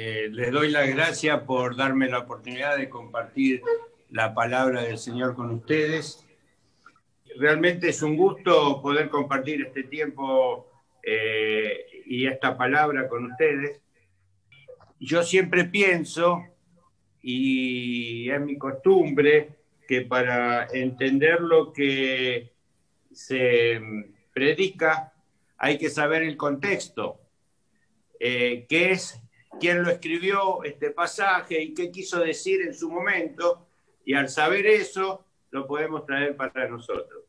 Eh, les doy las gracias por darme la oportunidad de compartir la palabra del Señor con ustedes. Realmente es un gusto poder compartir este tiempo eh, y esta palabra con ustedes. Yo siempre pienso, y es mi costumbre, que para entender lo que se predica hay que saber el contexto, eh, qué es, quién lo escribió este pasaje y qué quiso decir en su momento, y al saber eso lo podemos traer para nosotros.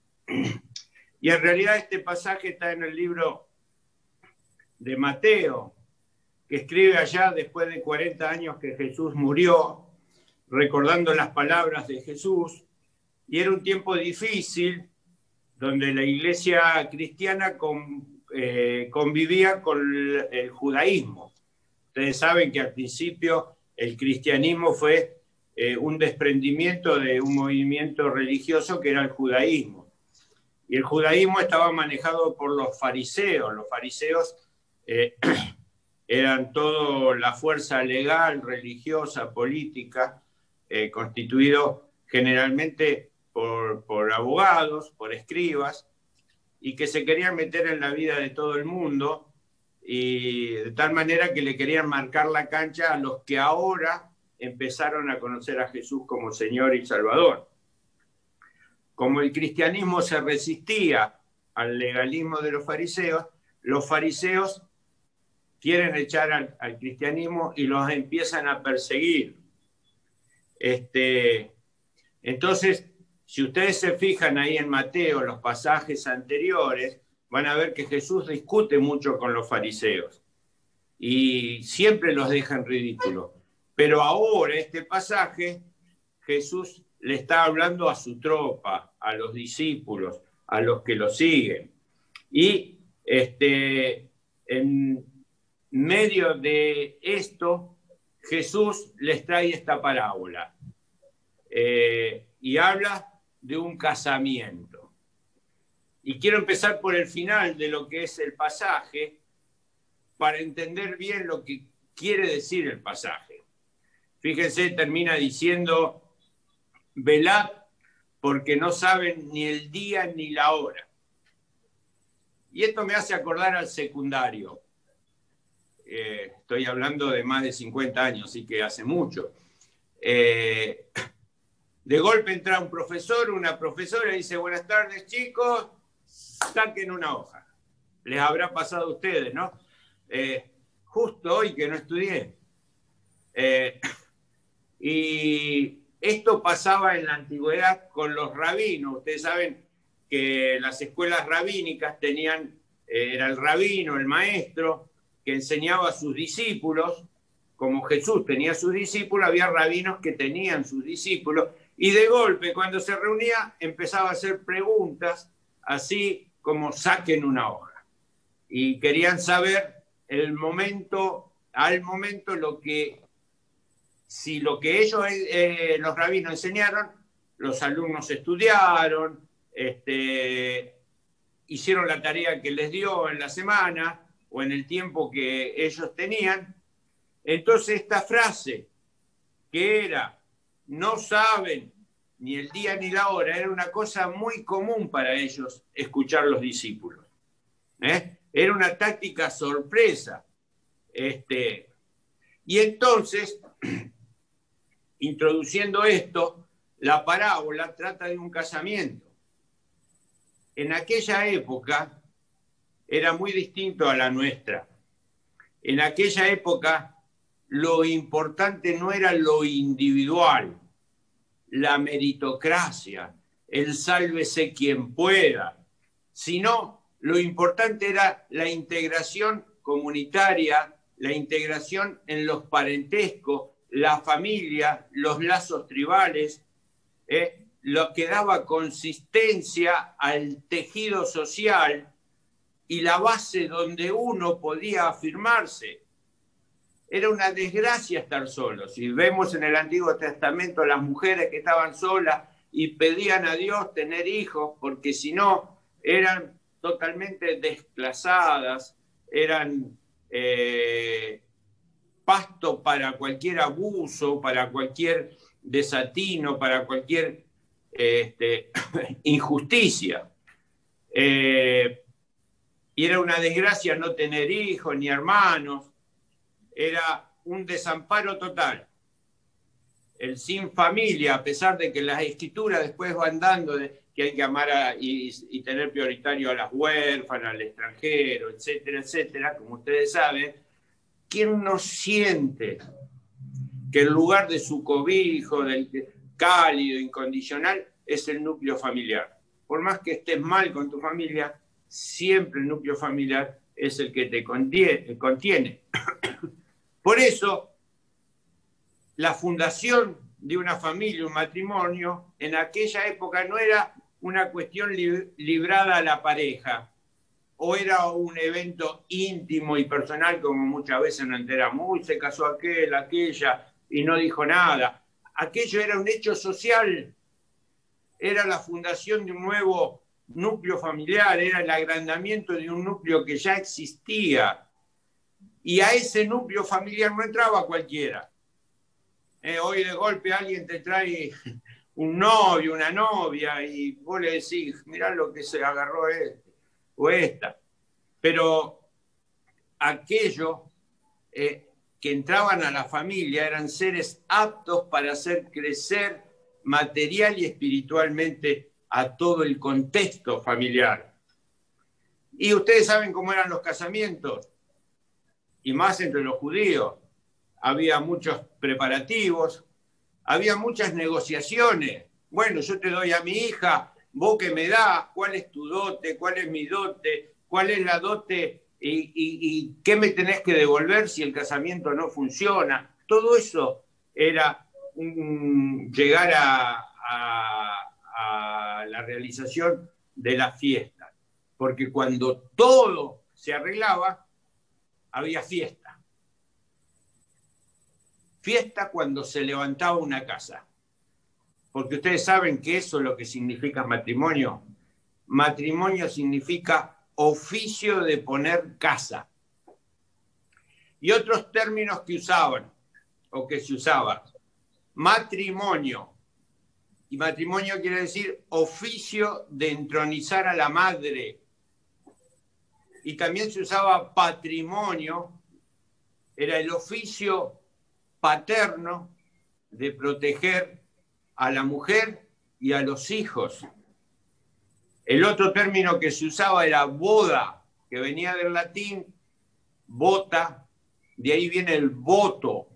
Y en realidad este pasaje está en el libro de Mateo, que escribe allá después de 40 años que Jesús murió, recordando las palabras de Jesús, y era un tiempo difícil donde la iglesia cristiana eh, convivía con el, judaísmo. Ustedes saben que al principio el cristianismo fue eh, un desprendimiento de un movimiento religioso que era el judaísmo. Y el judaísmo estaba manejado por los fariseos. Los fariseos eh, eran toda la fuerza legal, religiosa, política, constituido generalmente por, abogados, por escribas, y que se querían meter en la vida de todo el mundo, y de tal manera que le querían marcar la cancha a los que ahora empezaron a conocer a Jesús como Señor y Salvador. Como el cristianismo se resistía al legalismo de los fariseos, los fariseos quieren echar al, cristianismo y los empiezan a perseguir. Este, entonces, si ustedes se fijan ahí en Mateo, los pasajes anteriores, van a ver que Jesús discute mucho con los fariseos y siempre los deja en ridículo. Pero ahora, este pasaje, Jesús le está hablando a su tropa, a los discípulos, a los que lo siguen. Y este, en medio de esto, Jesús les trae esta parábola. Eh, y habla de un casamiento. Y quiero empezar por el final de lo que es el pasaje para entender bien lo que quiere decir el pasaje. Fíjense, termina diciendo, velad porque no saben ni el día ni la hora. Y esto me hace acordar al secundario. Eh, estoy hablando de más de 50 años, así que hace mucho. Eh, de golpe entra un profesor, una profesora y dice, buenas tardes chicos, saquen una hoja. Les habrá pasado a ustedes, ¿no? Eh, justo hoy que no estudié. Eh, y esto pasaba en la antigüedad con los rabinos. Ustedes saben que las escuelas rabínicas tenían, eh, era el rabino, el maestro, que enseñaba a sus discípulos, como Jesús tenía sus discípulos, había rabinos que tenían sus discípulos, y de golpe, cuando se reunía, empezaba a hacer preguntas, así como saquen una hoja. Y querían saber el momento, al momento, lo que, si lo que ellos, eh, los rabinos, enseñaron, los alumnos estudiaron, este, hicieron la tarea que les dio en la semana o en el tiempo que ellos tenían. Entonces esta frase, que era no saben ni el día ni la hora, era una cosa muy común para ellos escuchar los discípulos. ¿eh? Era una táctica sorpresa. Este, y entonces, introduciendo esto, la parábola trata de un casamiento. En aquella época era muy distinto a la nuestra. En aquella época lo importante no era lo individual, la meritocracia, el sálvese quien pueda, sino lo importante era la integración comunitaria, la integración en los parentescos, la familia, los lazos tribales, eh, lo que daba consistencia al tejido social y la base donde uno podía afirmarse era una desgracia estar solo. Si vemos en el Antiguo Testamento las mujeres que estaban solas y pedían a Dios tener hijos, porque si no eran totalmente desplazadas, eran eh, apto para cualquier abuso, para cualquier desatino, para cualquier este, injusticia. Eh, y era una desgracia no tener hijos ni hermanos, era un desamparo total. El sin familia, a pesar de que las escrituras después van dando de, que hay que amar y, y, tener prioritario a las huérfanas, al extranjero, etcétera, etcétera, como ustedes saben, ¿quién no siente que el lugar de su cobijo, del cálido, incondicional, es el núcleo familiar? Por más que estés mal con tu familia, siempre el núcleo familiar es el que te contiene. Por eso, la fundación de una familia, un matrimonio, en aquella época no era una cuestión librada a la pareja, o era un evento íntimo y personal, como muchas veces nos enteramos, uy, se casó aquel, aquella, y no dijo nada. Aquello era un hecho social, era la fundación de un nuevo núcleo familiar, era el agrandamiento de un núcleo que ya existía. Y a ese núcleo familiar no entraba cualquiera. Eh, hoy de golpe alguien te trae un novio, una novia, y vos le decís, mirá lo que se agarró este o esta. Pero aquello eh, que entraban a la familia eran seres aptos para hacer crecer material y espiritualmente a todo el contexto familiar. Y ustedes saben cómo eran los casamientos, y más entre los judíos. Había muchos preparativos, había muchas negociaciones. Bueno, yo te doy a mi hija, vos que me das, cuál es tu dote, cuál es mi dote, cuál es la dote y, qué me tenés que devolver si el casamiento no funciona. Todo eso era llegar a la realización de la fiesta. Porque cuando todo se arreglaba, había fiesta fiesta cuando se levantaba una casa. Porque ustedes saben que eso es lo que significa matrimonio. Matrimonio significa oficio de poner casa. Y otros términos que usaban o que se usaban. Matrimonio. Y matrimonio quiere decir oficio de entronizar a la madre. Y también se usaba patrimonio. Era el oficio paterno de proteger a la mujer y a los hijos. El otro término que se usaba era boda, que venía del latín bota, de ahí viene el voto.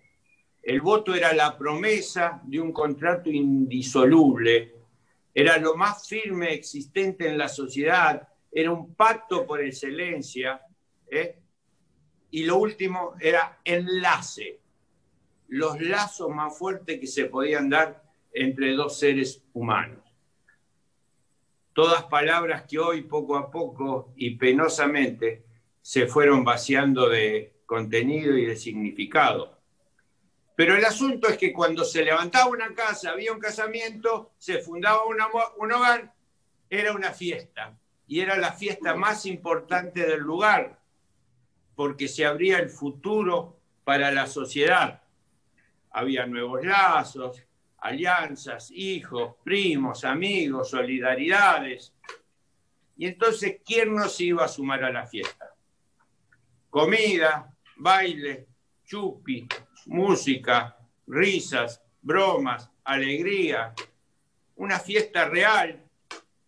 El voto era la promesa de un contrato indisoluble, era lo más firme existente en la sociedad, era un pacto por excelencia, ¿eh? y lo último era enlace los lazos más fuertes que se podían dar entre dos seres humanos. Todas palabras que hoy poco a poco y penosamente se fueron vaciando de contenido y de significado. Pero el asunto es que cuando se levantaba una casa, había un casamiento, se fundaba un hogar, era una fiesta. Y era la fiesta más importante del lugar, porque se abría el futuro para la sociedad había nuevos lazos, alianzas, hijos, primos, amigos, solidaridades. Y entonces, ¿quién nos iba a sumar a la fiesta? Comida, baile, chupi, música, risas, bromas, alegría. Una fiesta real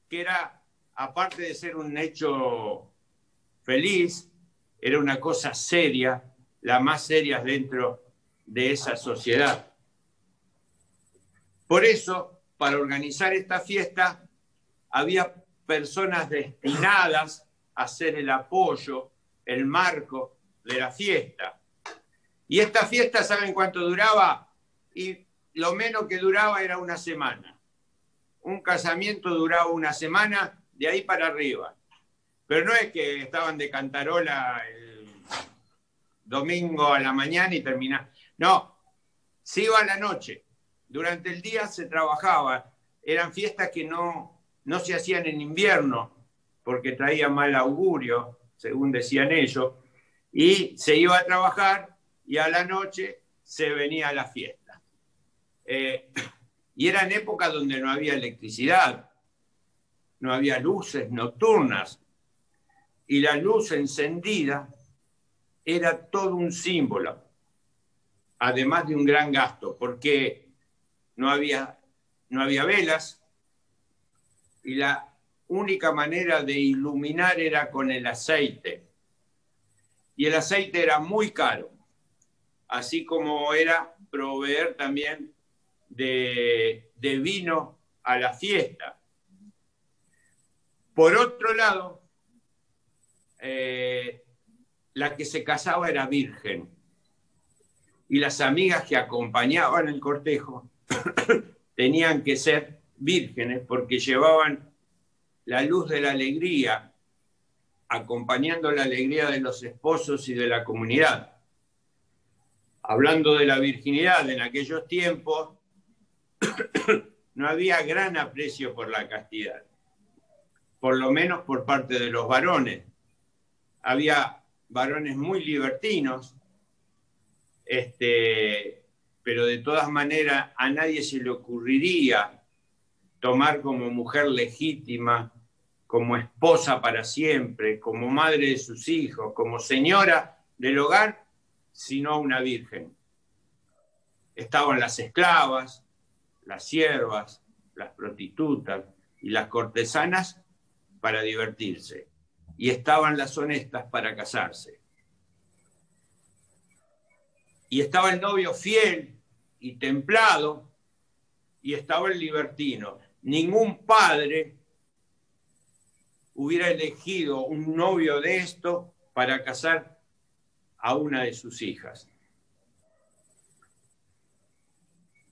que era, aparte de ser un hecho feliz, era una cosa seria, la más seria dentro de esa sociedad. Por eso, para organizar esta fiesta, había personas destinadas a ser el apoyo, el marco de la fiesta. Y esta fiesta, ¿saben cuánto duraba? Y lo menos que duraba era una semana. Un casamiento duraba una semana de ahí para arriba. Pero no es que estaban de cantarola el domingo a la mañana y terminaban. No, se iba a la noche. Durante el día se trabajaba. Eran fiestas que no, no se hacían en invierno porque traían mal augurio, según decían ellos. Y se iba a trabajar y a la noche se venía a la fiesta. Eh, y era en época donde no había electricidad, no había luces nocturnas, y la luz encendida era todo un símbolo, además de un gran gasto, porque no había, no había velas y la única manera de iluminar era con el aceite. Y el aceite era muy caro, así como era proveer también de, vino a la fiesta. Por otro lado, eh, la que se casaba era virgen y las amigas que acompañaban el cortejo tenían que ser vírgenes porque llevaban la luz de la alegría, acompañando la alegría de los esposos y de la comunidad. Hablando de la virginidad, en aquellos tiempos no había gran aprecio por la castidad, por lo menos por parte de los varones. Había varones muy libertinos, este, pero de todas maneras a nadie se le ocurriría tomar como mujer legítima, como esposa para siempre, como madre de sus hijos, como señora del hogar, sino una virgen. Estaban las esclavas, las siervas, las prostitutas y las cortesanas para divertirse. Y estaban las honestas para casarse. Y estaba el novio fiel y templado y estaba el libertino. Ningún padre hubiera elegido un novio de esto para casar a una de sus hijas.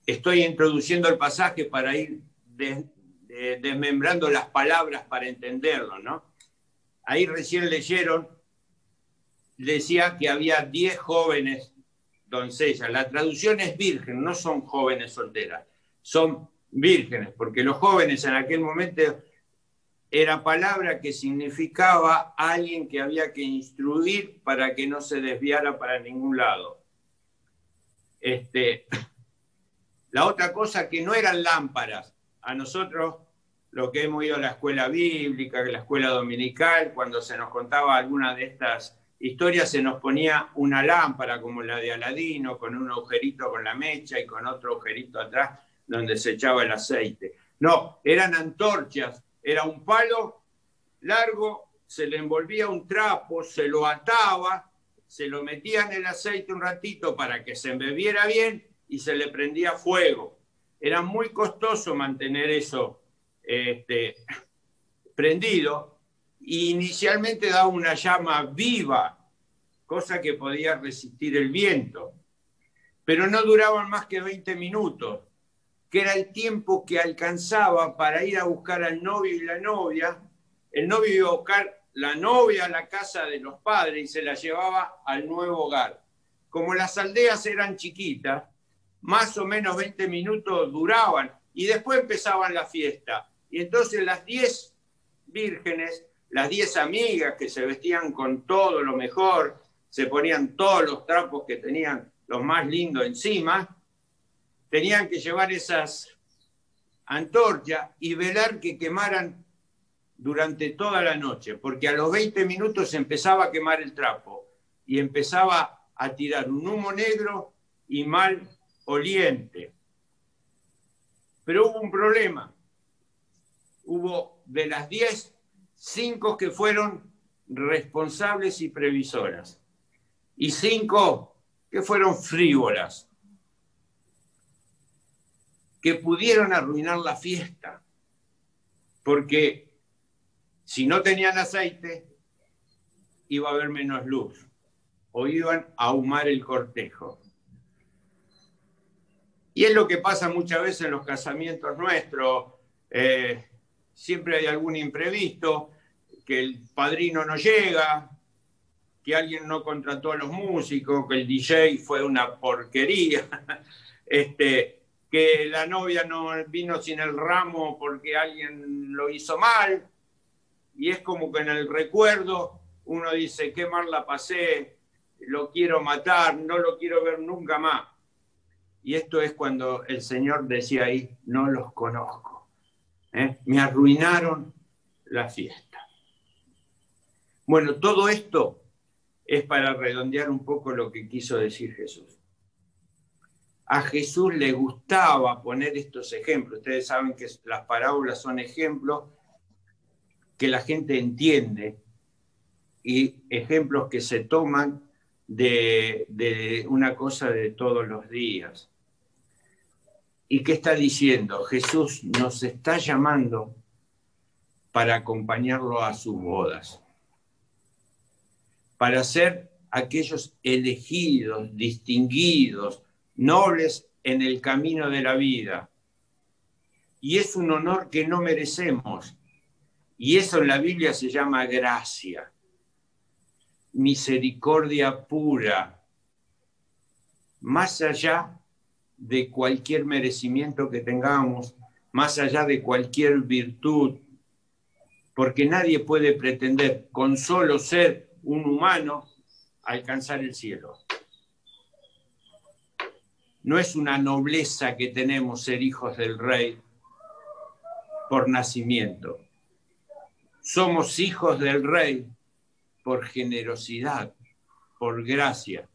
Estoy introduciendo el pasaje para ir desmembrando las palabras para entenderlo, ¿no? Ahí recién leyeron, decía que había 10 jóvenes doncellas. La traducción es virgen, no son jóvenes solteras, son vírgenes, porque los jóvenes en aquel momento era palabra que significaba alguien que había que instruir para que no se desviara para ningún lado. Este, la otra cosa que no eran lámparas, a nosotros, lo que hemos ido a la escuela bíblica, la escuela dominical, cuando se nos contaba alguna de estas historias, se nos ponía una lámpara como la de Aladino, con un agujerito con la mecha y con otro agujerito atrás donde se echaba el aceite. No, eran antorchas, era un palo largo, se le envolvía un trapo, se lo ataba, se lo metía en el aceite un ratito para que se embebiera bien y se le prendía fuego. Era muy costoso mantener eso este, prendido y inicialmente daba una llama viva, cosa que podía resistir el viento, pero no duraban más que 20 minutos que era el tiempo que alcanzaba para ir a buscar al novio y la novia. El novio iba a buscar la novia a la casa de los padres y se la llevaba al nuevo hogar. Como las aldeas eran chiquitas, más o menos 20 minutos duraban y después empezaban la fiesta. Y entonces las 10 vírgenes, las 10 amigas que se vestían con todo lo mejor, se ponían todos los trapos que tenían los más lindos encima, tenían que llevar esas antorchas y velar que quemaran durante toda la noche, porque a los 20 minutos empezaba a quemar el trapo y empezaba a tirar un humo negro y mal oliente. Pero hubo un problema. Hubo de las 10, 5 que fueron responsables y previsoras y 5 que fueron frívolas que pudieron arruinar la fiesta, porque si no tenían aceite, iba a haber menos luz o iban a ahumar el cortejo. Y es lo que pasa muchas veces en los casamientos nuestros. Eh, siempre hay algún imprevisto, que el padrino no llega, que alguien no contrató a los músicos, que el DJ fue una porquería. Este, que la novia no vino sin el ramo porque alguien lo hizo mal, y es como que en el recuerdo uno dice, qué mal la pasé, lo quiero matar, no lo quiero ver nunca más. Y esto es cuando el Señor decía ahí, no los conozco. ¿eh? Me arruinaron la fiesta. Bueno, todo esto es para redondear un poco lo que quiso decir Jesús. A Jesús le gustaba poner estos ejemplos. Ustedes saben que las parábolas son ejemplos que la gente entiende y ejemplos que se toman de, una cosa de todos los días. ¿Y qué está diciendo? Jesús nos está llamando para acompañarlo a sus bodas, para ser aquellos elegidos, distinguidos, nobles en el camino de la vida. Y es un honor que no merecemos. Y eso en la Biblia se llama gracia misericordia pura, más allá de cualquier merecimiento que tengamos, más allá de cualquier virtud, porque nadie puede pretender con solo ser un humano alcanzar el cielo. No es una nobleza que tenemos ser hijos del rey por nacimiento. Somos hijos del rey por generosidad, por gracia.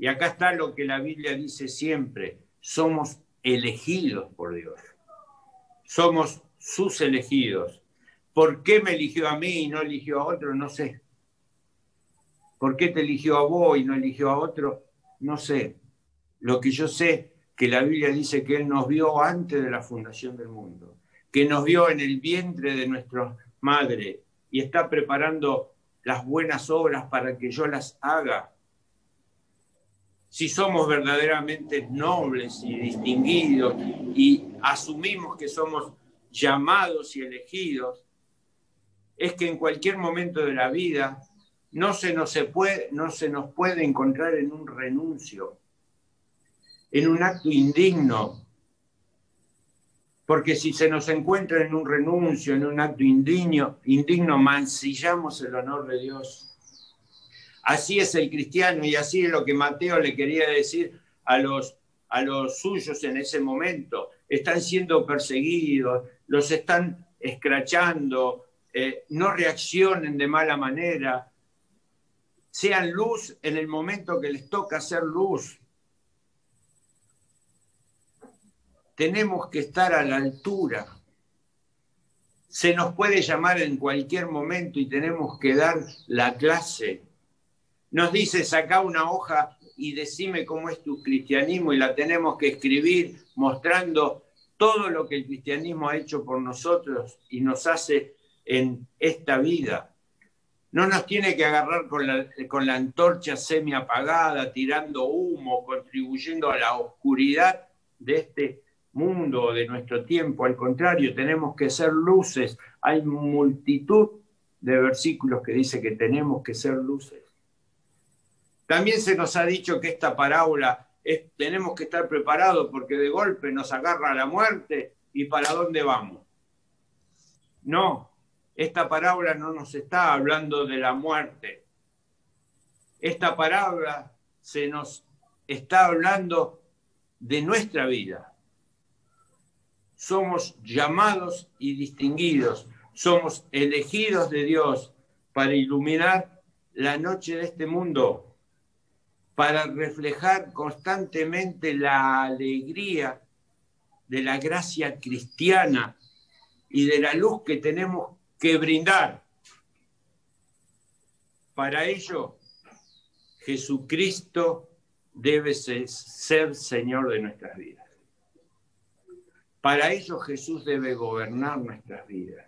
Y acá está lo que la Biblia dice siempre, somos elegidos por Dios. Somos sus elegidos. ¿Por qué me eligió a mí y no eligió a otro? No sé. ¿Por qué te eligió a vos y no eligió a otro? No sé. Lo que yo sé que la Biblia dice que Él nos vio antes de la fundación del mundo, que nos vio en el vientre de nuestra madre y está preparando las buenas obras para que yo las haga. Si somos verdaderamente nobles y distinguidos y asumimos que somos llamados y elegidos, es que en cualquier momento de la vida no se nos, puede, no se nos puede encontrar en un renuncio, en un acto indigno, porque si se nos encuentra en un renuncio, en un acto indigno, indigno, mancillamos el honor de Dios. Así es el cristiano y así es lo que Mateo le quería decir a los, a los suyos en ese momento. Están siendo perseguidos, los están escrachando, eh, no reaccionen de mala manera, sean luz en el momento que les toca ser luz. tenemos que estar a la altura. Se nos puede llamar en cualquier momento y tenemos que dar la clase. Nos dice, saca una hoja y decime cómo es tu cristianismo y la tenemos que escribir mostrando todo lo que el cristianismo ha hecho por nosotros y nos hace en esta vida. No nos tiene que agarrar con la, antorcha semi apagada, tirando humo, contribuyendo a la oscuridad de este mundo, de nuestro tiempo. Al contrario, tenemos que ser luces. Hay multitud de versículos que dice que tenemos que ser luces. También se nos ha dicho que esta parábola es, tenemos que estar preparados porque de golpe nos agarra la muerte y para dónde vamos. No, esta parábola no nos está hablando de la muerte. Esta parábola se nos está hablando de nuestra vida somos llamados y distinguidos, somos elegidos de Dios para iluminar la noche de este mundo, para reflejar constantemente la alegría de la gracia cristiana y de la luz que tenemos que brindar. Para ello, Jesucristo debe ser Señor de nuestras vidas. Para ello Jesús debe gobernar nuestras vidas,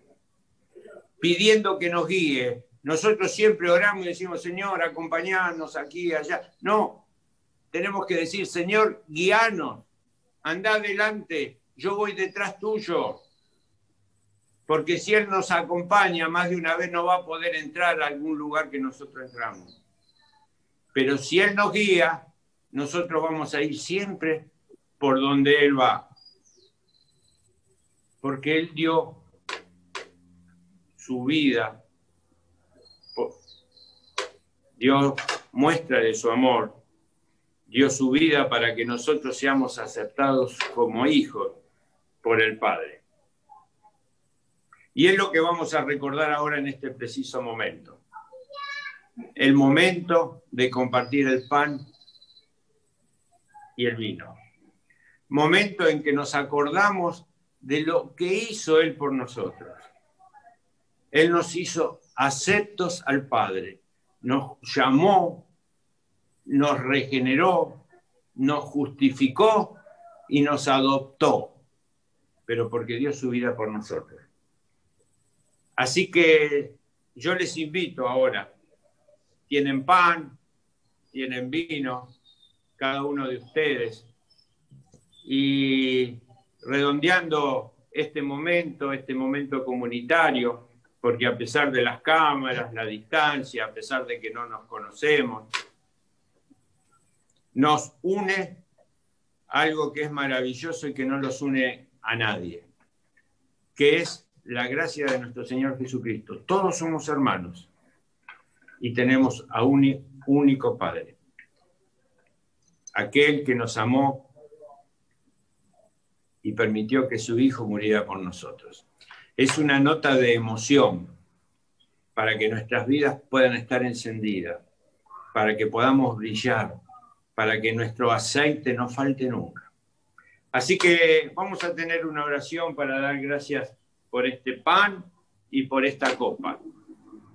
pidiendo que nos guíe. Nosotros siempre oramos y decimos, Señor, acompañanos aquí allá. No, tenemos que decir, Señor, guíanos, anda adelante, yo voy detrás tuyo. Porque si Él nos acompaña más de una vez no va a poder entrar a algún lugar que nosotros entramos. Pero si Él nos guía, nosotros vamos a ir siempre por donde Él va porque Él dio su vida, dio muestra de su amor, dio su vida para que nosotros seamos aceptados como hijos por el Padre. Y es lo que vamos a recordar ahora en este preciso momento. El momento de compartir el pan y el vino. Momento en que nos acordamos de lo que hizo Él por nosotros. Él nos hizo aceptos al Padre, nos llamó nos regeneró, nos justificó y nos adoptó, pero porque dio su vida por nosotros. Así que yo les invito ahora, tienen pan, tienen vino, cada uno de ustedes, y redondeando este momento, este momento comunitario, porque a pesar de las cámaras, la distancia, a pesar de que no nos conocemos, nos une algo que es maravilloso y que no los une a nadie, que es la gracia de nuestro Señor Jesucristo. Todos somos hermanos y tenemos a un único Padre, aquel que nos amó y permitió que su Hijo muriera por nosotros. Es una nota de emoción para que nuestras vidas puedan estar encendidas, para que podamos brillar, para que nuestro aceite no falte nunca. Así que vamos a tener una oración para dar gracias por este pan y por esta copa.